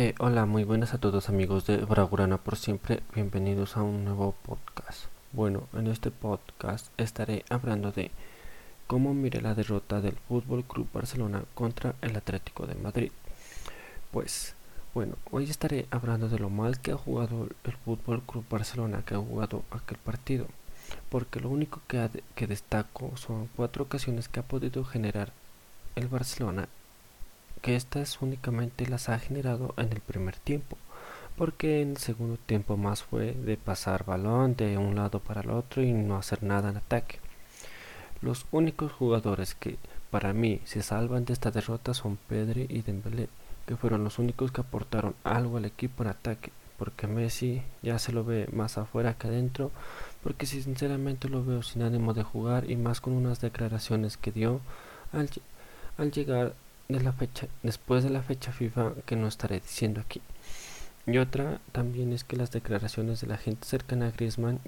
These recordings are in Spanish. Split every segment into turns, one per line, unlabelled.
Eh, hola, muy buenas a todos amigos de Bragurana por siempre, bienvenidos a un nuevo podcast. Bueno, en este podcast estaré hablando de cómo miré la derrota del Fútbol Club Barcelona contra el Atlético de Madrid. Pues, bueno, hoy estaré hablando de lo mal que ha jugado el Fútbol Club Barcelona, que ha jugado aquel partido, porque lo único que, que destaco son cuatro ocasiones que ha podido generar el Barcelona que estas únicamente las ha generado en el primer tiempo, porque en el segundo tiempo más fue de pasar balón de un lado para el otro y no hacer nada en ataque. Los únicos jugadores que para mí se salvan de esta derrota son Pedri y Dembélé, que fueron los únicos que aportaron algo al equipo en ataque, porque Messi ya se lo ve más afuera que adentro, porque sinceramente lo veo sin ánimo de jugar y más con unas declaraciones que dio al, al llegar de la fecha, después de la fecha FIFA que no estaré diciendo aquí. Y otra también es que las declaraciones de la gente cercana a Griezmann,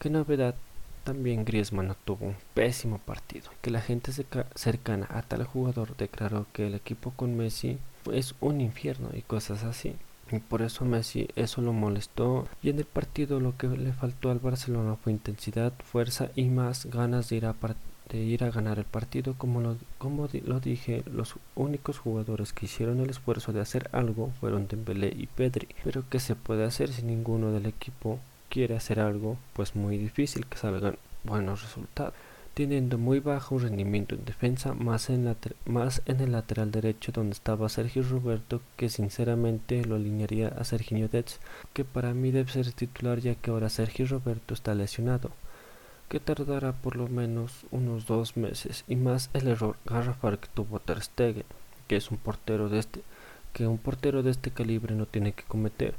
que novedad, también Griezmann no tuvo un pésimo partido. Que la gente cercana a tal jugador declaró que el equipo con Messi es un infierno y cosas así. Y por eso Messi eso lo molestó. Y en el partido lo que le faltó al Barcelona fue intensidad, fuerza y más ganas de ir a, de ir a ganar el partido. Como lo, como lo dije, los únicos jugadores que hicieron el esfuerzo de hacer algo fueron Dembélé y Pedri. Pero ¿qué se puede hacer si ninguno del equipo quiere hacer algo? Pues muy difícil que salgan buenos resultados teniendo muy bajo rendimiento en defensa, más en, más en el lateral derecho donde estaba Sergio Roberto, que sinceramente lo alinearía a Sergio Dez, que para mí debe ser titular ya que ahora Sergio Roberto está lesionado que tardará por lo menos unos dos meses y más el error garrafal que tuvo Ter Stegen, que es un portero de este que un portero de este calibre no tiene que cometer,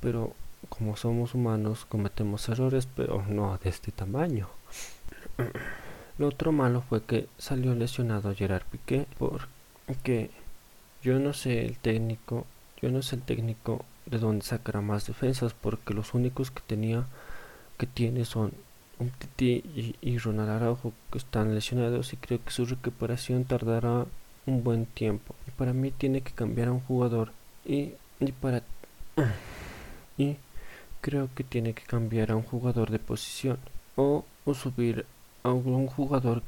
pero como somos humanos cometemos errores, pero no de este tamaño. Lo otro malo fue que salió lesionado Gerard Piqué porque yo no sé el técnico, yo no sé el técnico de dónde sacará más defensas porque los únicos que tenía que tiene son un Titi y, Ronald Araujo que están lesionados y creo que su recuperación tardará un buen tiempo. Y para mí tiene que cambiar a un jugador. Y, y para y creo que tiene que cambiar a un jugador de posición o, o subir a un jugador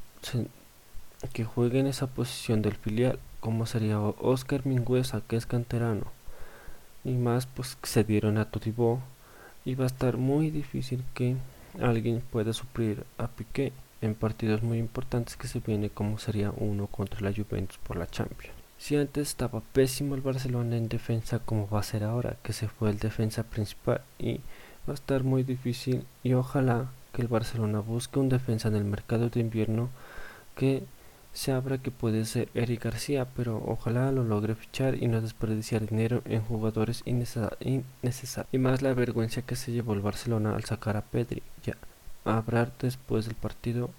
que juegue en esa posición del filial como sería Oscar Mingüesa que es canterano. Y más pues se dieron a Todibo y va a estar muy difícil que alguien puede suplir a Piqué en partidos muy importantes que se viene como sería uno contra la Juventus por la Champions. Si antes estaba pésimo el Barcelona en defensa como va a ser ahora que se fue el defensa principal y va a estar muy difícil y ojalá que el Barcelona busque un defensa en el mercado de invierno que se abra que puede ser Eric García, pero ojalá lo logre fichar y no desperdiciar dinero en jugadores innecesarios. Y más la vergüenza que se llevó el Barcelona al sacar a Pedri. Ya, a hablar después del partido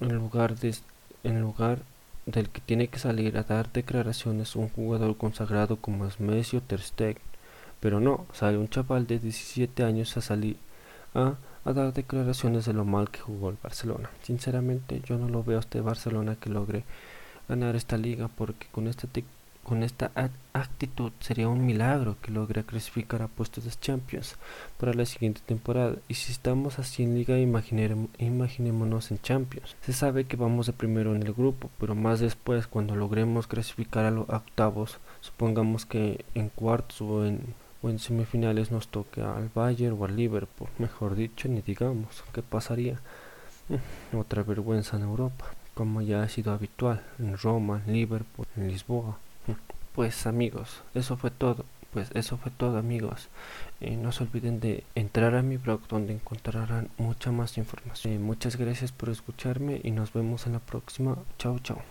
en lugar, de, en lugar del que tiene que salir a dar declaraciones un jugador consagrado como es Messi o Ter Stegen. Pero no, sale un chaval de 17 años a salir a a dar declaraciones de lo mal que jugó el Barcelona. Sinceramente yo no lo veo a este Barcelona que logre ganar esta liga porque con esta, con esta actitud sería un milagro que logre clasificar a puestos de Champions para la siguiente temporada. Y si estamos así en liga, imaginémonos en Champions. Se sabe que vamos de primero en el grupo, pero más después cuando logremos clasificar a los octavos, supongamos que en cuartos o en o en semifinales nos toque al Bayern o al Liverpool, mejor dicho, ni digamos qué pasaría. Mm, otra vergüenza en Europa, como ya ha sido habitual en Roma, en Liverpool, en Lisboa. Mm, pues amigos, eso fue todo. Pues eso fue todo amigos. Eh, no se olviden de entrar a mi blog donde encontrarán mucha más información. Eh, muchas gracias por escucharme y nos vemos en la próxima. Chao, chao.